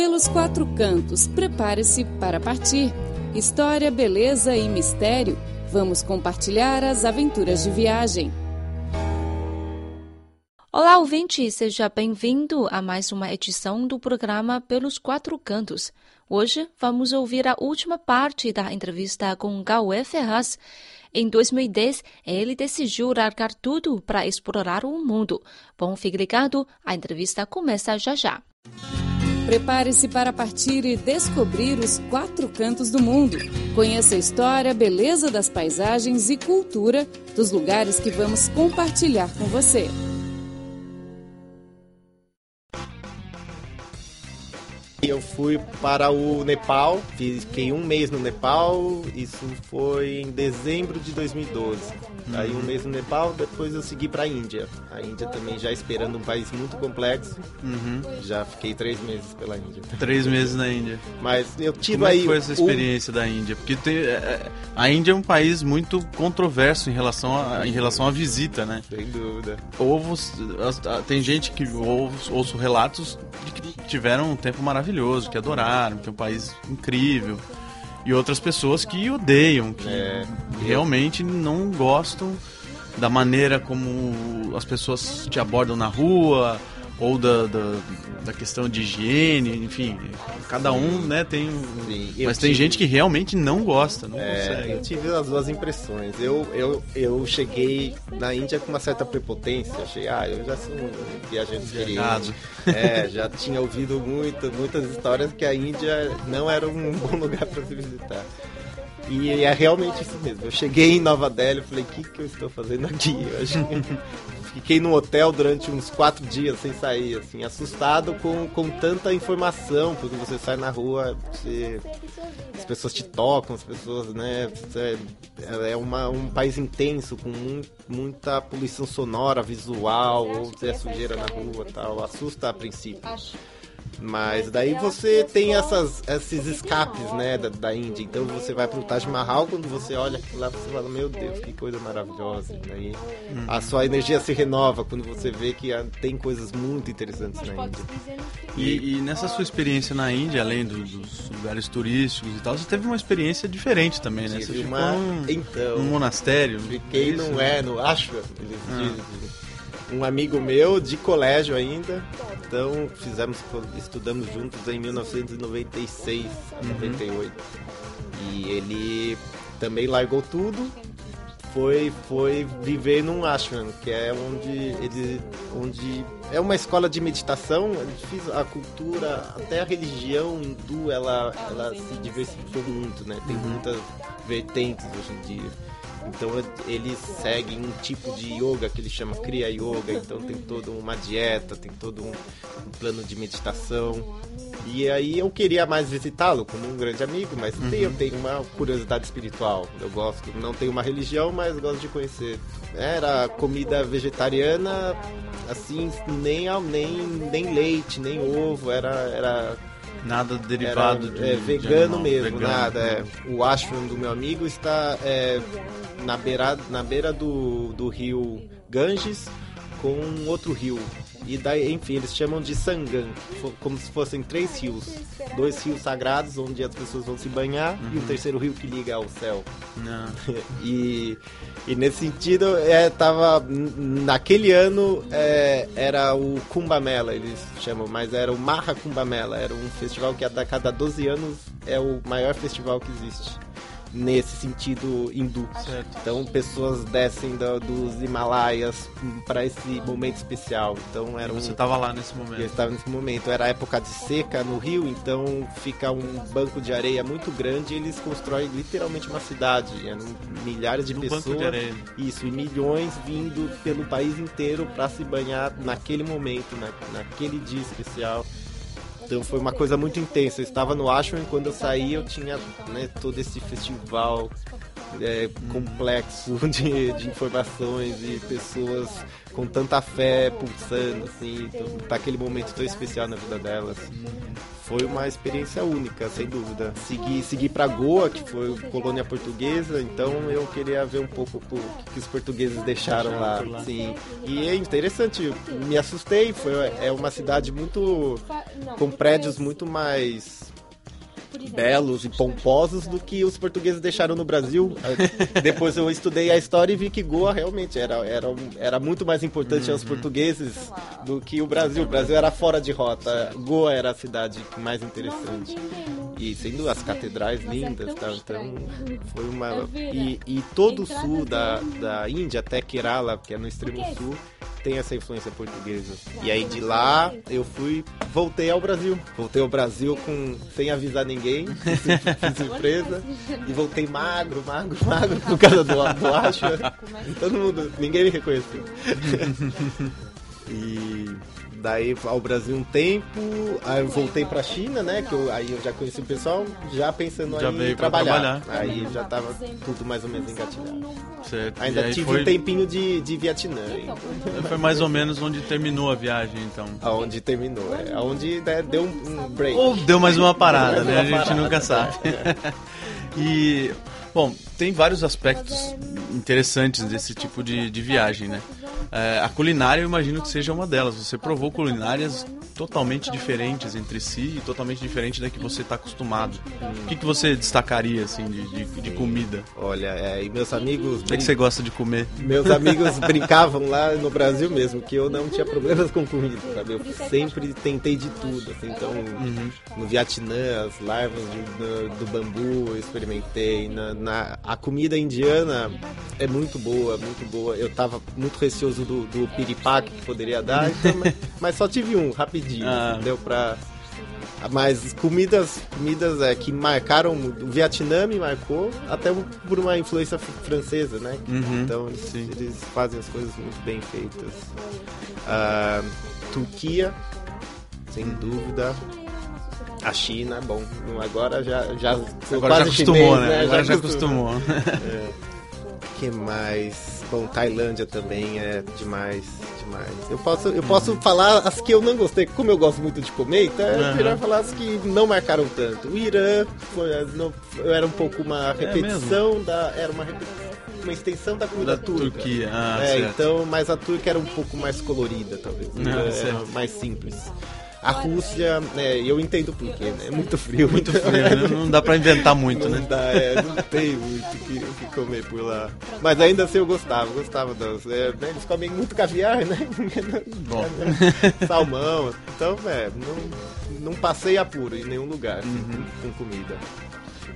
Pelos quatro cantos, prepare-se para partir. História, beleza e mistério. Vamos compartilhar as aventuras de viagem. Olá, ouvinte, seja bem-vindo a mais uma edição do programa Pelos Quatro Cantos. Hoje vamos ouvir a última parte da entrevista com Gaué Ferraz. Em 2010, ele decidiu largar tudo para explorar o mundo. Bom, fique ligado, a entrevista começa já já. Prepare-se para partir e descobrir os quatro cantos do mundo. Conheça a história, beleza das paisagens e cultura dos lugares que vamos compartilhar com você. Eu fui para o Nepal, fiquei um mês no Nepal, isso foi em dezembro de 2012. Uhum. Aí um mês no Nepal, depois eu segui para a Índia. A Índia também já esperando um país muito complexo. Uhum. Já fiquei três meses pela Índia. Três meses na Índia. Mas eu tive Como aí. Como foi essa experiência da Índia? Porque tem, é, é, a Índia é um país muito controverso em relação a, em relação à visita, né? Sem dúvida. Tem gente que ouço relatos de que tiveram um tempo maravilhoso, que adoraram, que é um país incrível. E outras pessoas que odeiam, que é, realmente não gostam da maneira como as pessoas te abordam na rua, ou da, da, da, questão de higiene, enfim, cada um, né, tem. Sim, mas tem tive... gente que realmente não gosta, não é, consegue. Eu tive as duas impressões. Eu, eu, eu cheguei na Índia com uma certa prepotência, achei, ah, eu já sou um viajante experiente. É, já tinha ouvido muito, muitas histórias que a Índia não era um bom lugar para se visitar. E é realmente isso mesmo. Eu cheguei em Nova Delhi e falei, o que, que eu estou fazendo aqui? Eu acho fiquei no hotel durante uns quatro dias sem sair, assim, assustado com, com tanta informação, porque você sai na rua, você, as pessoas te tocam, as pessoas, né? É, é uma, um país intenso, com muita poluição sonora, visual, ou é sujeira na rua tal, assusta a princípio. Mas daí você tem essas, esses escapes, né, da, da Índia. Então você vai pro Taj Mahal, quando você olha aquilo lá, você fala, meu Deus, que coisa maravilhosa. Daí uhum. a sua energia se renova quando você vê que tem coisas muito interessantes na Índia. E, e nessa sua experiência na Índia, além do, dos lugares turísticos e tal, você teve uma experiência diferente também, né? Você uma... ficou num, então, num monastério. Fiquei, não é, no Ashram, eles ah. dizem um amigo meu de colégio ainda. Então fizemos, estudamos juntos em 1996, uhum. 98. E ele também largou tudo, foi foi viver num ashram, que é onde ele onde é uma escola de meditação, a cultura, até a religião hindu, ela ela se diversificou muito, né? Tem uhum. muitas vertentes hoje em dia. Então eles seguem um tipo de yoga que ele chama Kriya Yoga, então tem toda uma dieta, tem todo um, um plano de meditação. E aí eu queria mais visitá-lo como um grande amigo, mas uhum. eu tenho uma curiosidade espiritual. Eu gosto, não tenho uma religião, mas gosto de conhecer. Era comida vegetariana, assim, nem, nem, nem leite, nem ovo, era, era Nada derivado Era, de, é, vegano de mesmo, vegano. nada. É. O ashram do meu amigo está é, na beira, na beira do, do rio Ganges com outro rio. E daí, enfim, eles chamam de Sangam, como se fossem três rios. Dois rios sagrados onde as pessoas vão se banhar uhum. e o terceiro rio que liga ao céu. e, e nesse sentido, é, tava, naquele ano é, era o Kumbamela, eles chamam, mas era o Maha Kumbamela, era um festival que a cada 12 anos é o maior festival que existe nesse sentido hindu. Certo. Então pessoas descem do, dos Himalaias para esse momento especial. Então era você estava lá nesse momento. Eu estava nesse momento. Era época de seca no Rio, então fica um banco de areia muito grande e eles constroem literalmente uma cidade. Eram milhares de no pessoas. De. Isso, e milhões vindo pelo país inteiro para se banhar naquele momento, na, naquele dia especial. Então foi uma coisa muito intensa. Eu estava no Ashram quando eu saí eu tinha né, todo esse festival é, complexo de, de informações e pessoas com tanta fé pulsando, assim, tá aquele momento tão especial na vida delas. Foi uma experiência única, sem dúvida. Segui, segui para Goa, que foi colônia portuguesa, então eu queria ver um pouco o que, que os portugueses deixaram lá. Sim. E é interessante, me assustei, foi, é uma cidade muito. com prédios muito mais belos e pomposos do que os portugueses deixaram no Brasil. Depois eu estudei a história e vi que Goa realmente era, era, era muito mais importante uhum. aos portugueses do que o Brasil. O Brasil era fora de rota. Goa era a cidade mais interessante. E sendo as catedrais lindas, tá? então foi uma. E, e todo o sul da, da Índia, até Kerala, que é no extremo sul, tem essa influência portuguesa. E aí de lá eu fui, voltei ao Brasil. Voltei ao Brasil com sem avisar ninguém, fiz surpresa e voltei magro, magro, magro por causa do, do Asha. Todo mundo, ninguém me reconheceu. E daí ao Brasil um tempo, aí eu voltei pra China, né? Que eu, aí eu já conheci o pessoal, já pensando já em trabalhar. trabalhar. Aí já tava tudo mais ou menos engatilhado. Certo. Ainda tive foi... um tempinho de, de Vietnã. Hein? Foi mais ou menos onde terminou a viagem, então. Aonde terminou, é. Aonde né, deu um, break. Ou deu mais uma parada, né? a gente parada, nunca sabe. É. e, bom, tem vários aspectos interessantes desse tipo de, de viagem, né? É, a culinária eu imagino que seja uma delas. Você provou culinárias totalmente diferentes entre si e totalmente diferente da que você está acostumado. O que, que você destacaria assim de, de, de comida? Olha, é, e meus amigos. O que, que você gosta de comer? Meus amigos brincavam lá no Brasil mesmo que eu não tinha problemas com comida, sabe? Eu sempre tentei de tudo. Assim, então, uhum. no Vietnã, as larvas do, do, bambu eu experimentei. Na, na, a comida indiana é muito boa, muito boa. Eu tava muito receoso do, do piripaque que poderia dar, então, mas, mas, só tive um, rapidinho. Ah. Deu pra. Mas comidas, comidas é, que marcaram. O Vietnã me marcou, até por uma influência francesa, né? Uhum, então eles, eles, fazem as coisas muito bem feitas. Uh, Turquia, sem dúvida. A China, bom, agora já já agora já acostumou, chinês, né? né? Agora já, já acostumou. é. que mais? Bom, Tailândia também é demais, demais. Eu posso, eu posso falar as que eu não gostei, como eu gosto muito de comer, então é melhor falar as que não marcaram tanto. O Irã foi, não, era um pouco uma é repetição é da, era uma uma extensão da comida da turca. Turquia, ah, é, certo. então, mas a Turca era um pouco mais colorida, talvez, ah, mais simples. A Rússia, né, eu entendo por quê, né? É muito frio. Muito frio, né? Não dá pra inventar muito, não né? Dá, é, não tem muito o que, que, comer por lá. Mas ainda assim eu gostava, gostava das. É, né, eles comem muito caviar, né? Bom. Salmão. Então, é, não, não passei apuro em nenhum lugar assim, uhum. com, com comida.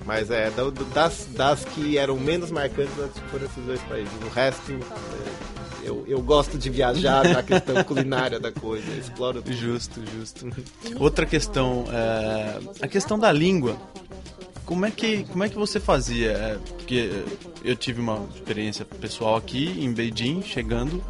Mas é, das, das que eram menos marcantes foram esses dois países. O resto, é, eu, eu gosto de viajar na questão culinária da coisa, exploro tudo. Justo, justo. Outra questão, é, a questão da língua. Como é que, como é que você fazia? É, porque eu tive uma experiência pessoal aqui em Beijing, chegando,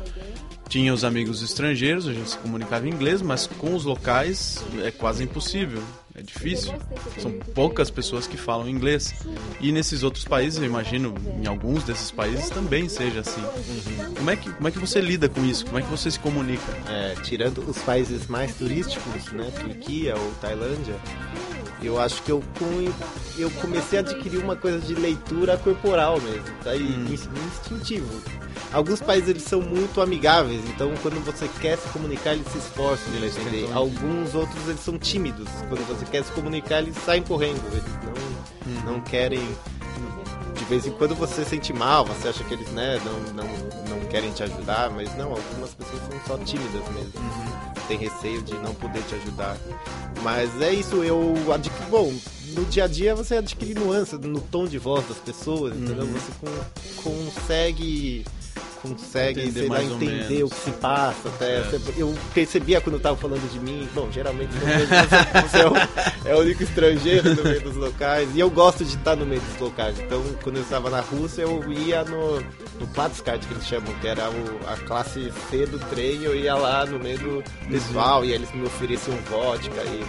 tinha os amigos estrangeiros, a gente se comunicava em inglês, mas com os locais é quase impossível. É difícil. São poucas pessoas que falam inglês. E nesses outros países, eu imagino, em alguns desses países também seja assim. Uhum. Como, é que, como é que você lida com isso? Como é que você se comunica? É, tirando os países mais turísticos, né, Turquia ou Tailândia, eu acho que eu, eu comecei a adquirir uma coisa de leitura corporal mesmo, tá? E hum. instintivo. Alguns países eles são muito amigáveis, então quando você quer se comunicar, eles se esforçam de entender. Alguns outros eles são tímidos. Quando você quer se comunicar, eles saem correndo. Eles não, hum. não querem de vez em quando você sente mal, você acha que eles né, não, não, não querem te ajudar, mas não, algumas pessoas são só tímidas mesmo. Uhum. Tem receio de não poder te ajudar. Mas é isso, eu adquiri. Bom, no dia a dia você adquire nuances no tom de voz das pessoas, uhum. entendeu? Você consegue consegue, entender sei lá, entender o que se passa. Até. É. Eu percebia quando tava falando de mim, bom, geralmente você é, o, é, o, único estrangeiro no meio dos locais. E eu gosto de estar no meio dos locais. Então, quando eu estava na Rússia, eu ia no no Platskart, que eles chamam, que era o, a classe C do trem, eu ia lá no meio do pessoal uhum. e eles me ofereciam vodka e,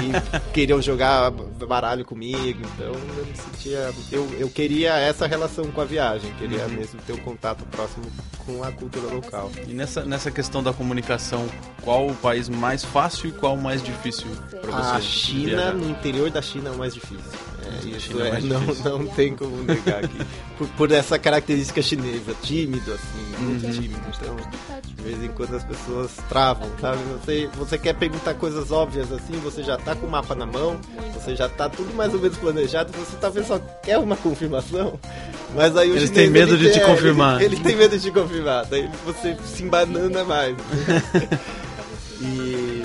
e queriam jogar baralho comigo, então eu me sentia. Eu, eu queria essa relação com a viagem, queria uhum. mesmo ter um contato próximo com a cultura local. E nessa, nessa questão da comunicação, qual o país mais fácil e qual o mais difícil para você? A China, viajar? no interior da China, é o mais difícil. Isso é, é não, não tem como negar aqui. Por, por, essa característica chinesa, tímido, assim, muito uhum. tímido. Então, de vez em quando as pessoas travam, sabe? Você, você quer perguntar coisas óbvias assim, você já tá com o mapa na mão, você já tá tudo mais ou menos planejado, você talvez só quer uma confirmação. Mas aí o Eles têm medo de te confirmar. Ele, ele tem medo de te confirmar, daí você se embanana mais. e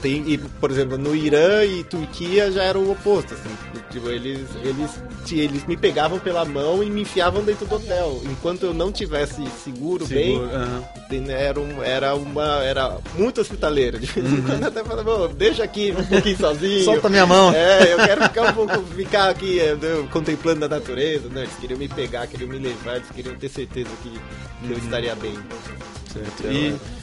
tem, e, por exemplo, no Irã e Turquia já era o oposto, assim. Tipo, eles, eles, eles me pegavam pela mão e me enfiavam dentro do hotel. Enquanto eu não tivesse seguro, seguro bem, era, um, era uma. Era muito hospitaleira. De vez em uhum. quando até falava, deixa aqui um pouquinho sozinho. Solta minha mão. É, eu quero ficar um pouco, ficar aqui é, contemplando a natureza, né? Eles queriam me pegar, queriam me levar, eles queriam ter certeza que, que eu uhum. estaria bem. Certo. Então, e...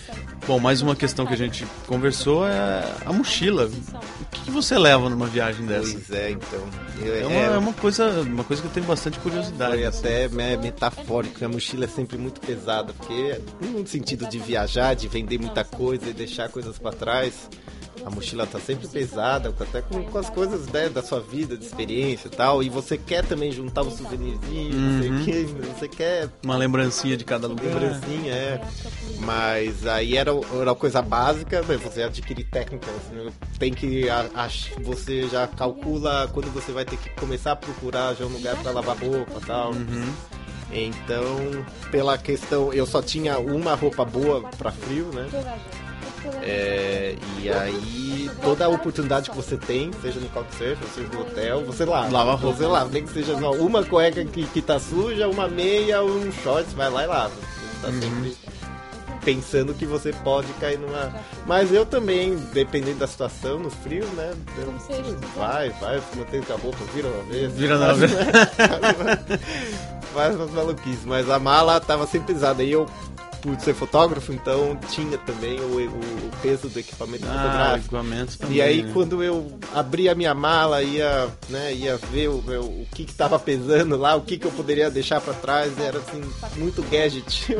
É... Bom, mais uma questão que a gente conversou é a mochila. O que, você leva numa viagem dessa? Pois é, então. Eu, é, uma, é... é, uma, coisa, uma coisa que eu tenho bastante curiosidade. Foi assim. até metafórico, a mochila é sempre muito pesada, porque no sentido de viajar, de vender muita coisa e deixar coisas para trás a mochila tá sempre pesada, até com, com as coisas né, da sua vida, de experiência e tal. E você quer também juntar um souvenirzinho, uhum. você, quer, você quer. Uma lembrancinha de cada lugar. Lembrancinha, é. Mas aí era, era coisa básica, né, você adquirir técnicas. Né, tem que. A, a, você já calcula quando você vai ter que começar a procurar já um lugar para lavar roupa e tal. Uhum. Então, pela questão, eu só tinha uma roupa boa para frio, né? É, e aí, toda a oportunidade que você tem, seja no Couchsurfing, seja no hotel, você lava. Lava a roupa. Você lava. Nem que seja uma cueca que, que tá suja, uma meia, um shorts, vai lá e lava. Você tá uhum. sempre pensando que você pode cair numa. Mas eu também, dependendo da situação, no frio, né? Eu... Vai, vai, mantém com a roupa, vira uma vez. Vira uma vez. Faz umas maluquices. Mas a mala tava sempre pesada. E eu por ser fotógrafo, então tinha também o, o, peso do equipamento ah, fotográfico. Também, e aí né? quando eu abri a minha mala, ia, né, ia ver o, o que estava pesando lá, o que, que eu poderia deixar para trás, era assim, muito gadget.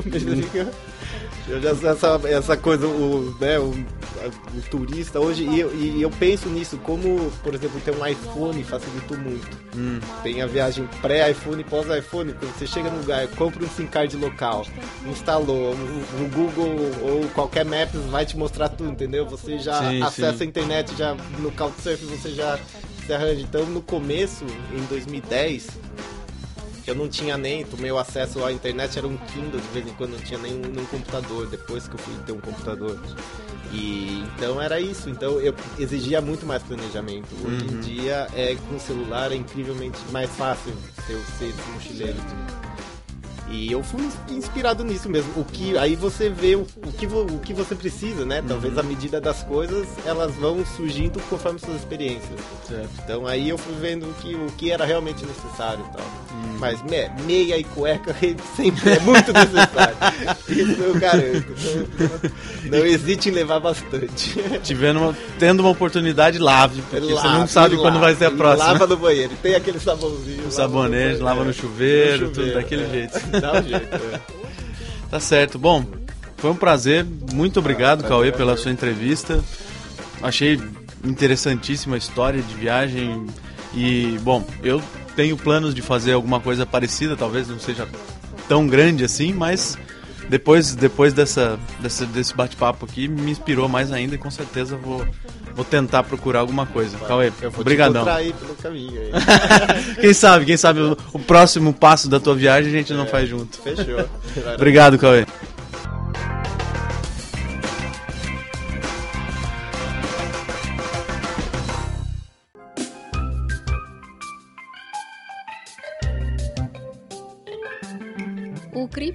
Eu já essa, essa coisa, o, né, o, o turista hoje, e eu, e eu, penso nisso, como, por exemplo, ter um iPhone facilitou muito. Hum. Tem a viagem pré-iPhone e pós-iPhone, quando você chega no lugar, compra um SIM card local, instalou, no Google ou qualquer Maps vai te mostrar tudo, entendeu? Você já sim, acessa sim. a internet, já no Couchsurfing você já se arranja. Então, no começo, em 2010, eu não tinha nem, o meu acesso à internet era um Kindle, de vez em quando não tinha nem um, computador, depois que eu fui ter um computador. E então era isso, então eu exigia muito mais planejamento. Hoje uhum. em dia é com o celular é incrivelmente mais fácil ser, ser mochileiro. E eu fui inspirado nisso mesmo. O que aí você vê o, o, que, o que você precisa, né? Talvez uhum. a medida das coisas elas vão surgindo conforme suas experiências. Certo. Então aí eu fui vendo que, o que era realmente necessário e tal. Uhum. Mas me, meia e cueca sempre é muito necessário. Isso eu garanto. Não, não hesite em levar bastante. Tivendo uma, tendo uma oportunidade, lave, porque lave, você não sabe lave, quando vai ser a próxima. Lava no banheiro. Tem aquele sabãozinho. O sabonete, lava no chuveiro, no chuveiro tudo daquele é. jeito. Dá um jeito, é. Tá certo. Bom, foi um prazer. Muito obrigado, ah, Cauê, pela sua entrevista. Achei interessantíssima a história de viagem. E, bom, eu tenho planos de fazer alguma coisa parecida, talvez não seja tão grande assim, mas depois, depois dessa, dessa desse bate-papo aqui, me inspirou mais ainda e com certeza vou, vou tentar procurar alguma coisa. Cauê, obrigadão. pelo caminho aí. quem sabe, quem sabe o, o, próximo passo da tua viagem a gente não é, faz junto. Fechou. Obrigado, Cauê.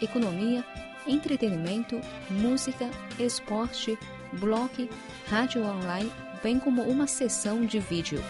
economia, entretenimento, música, esporte, blog, rádio online, bem como uma sessão de vídeo.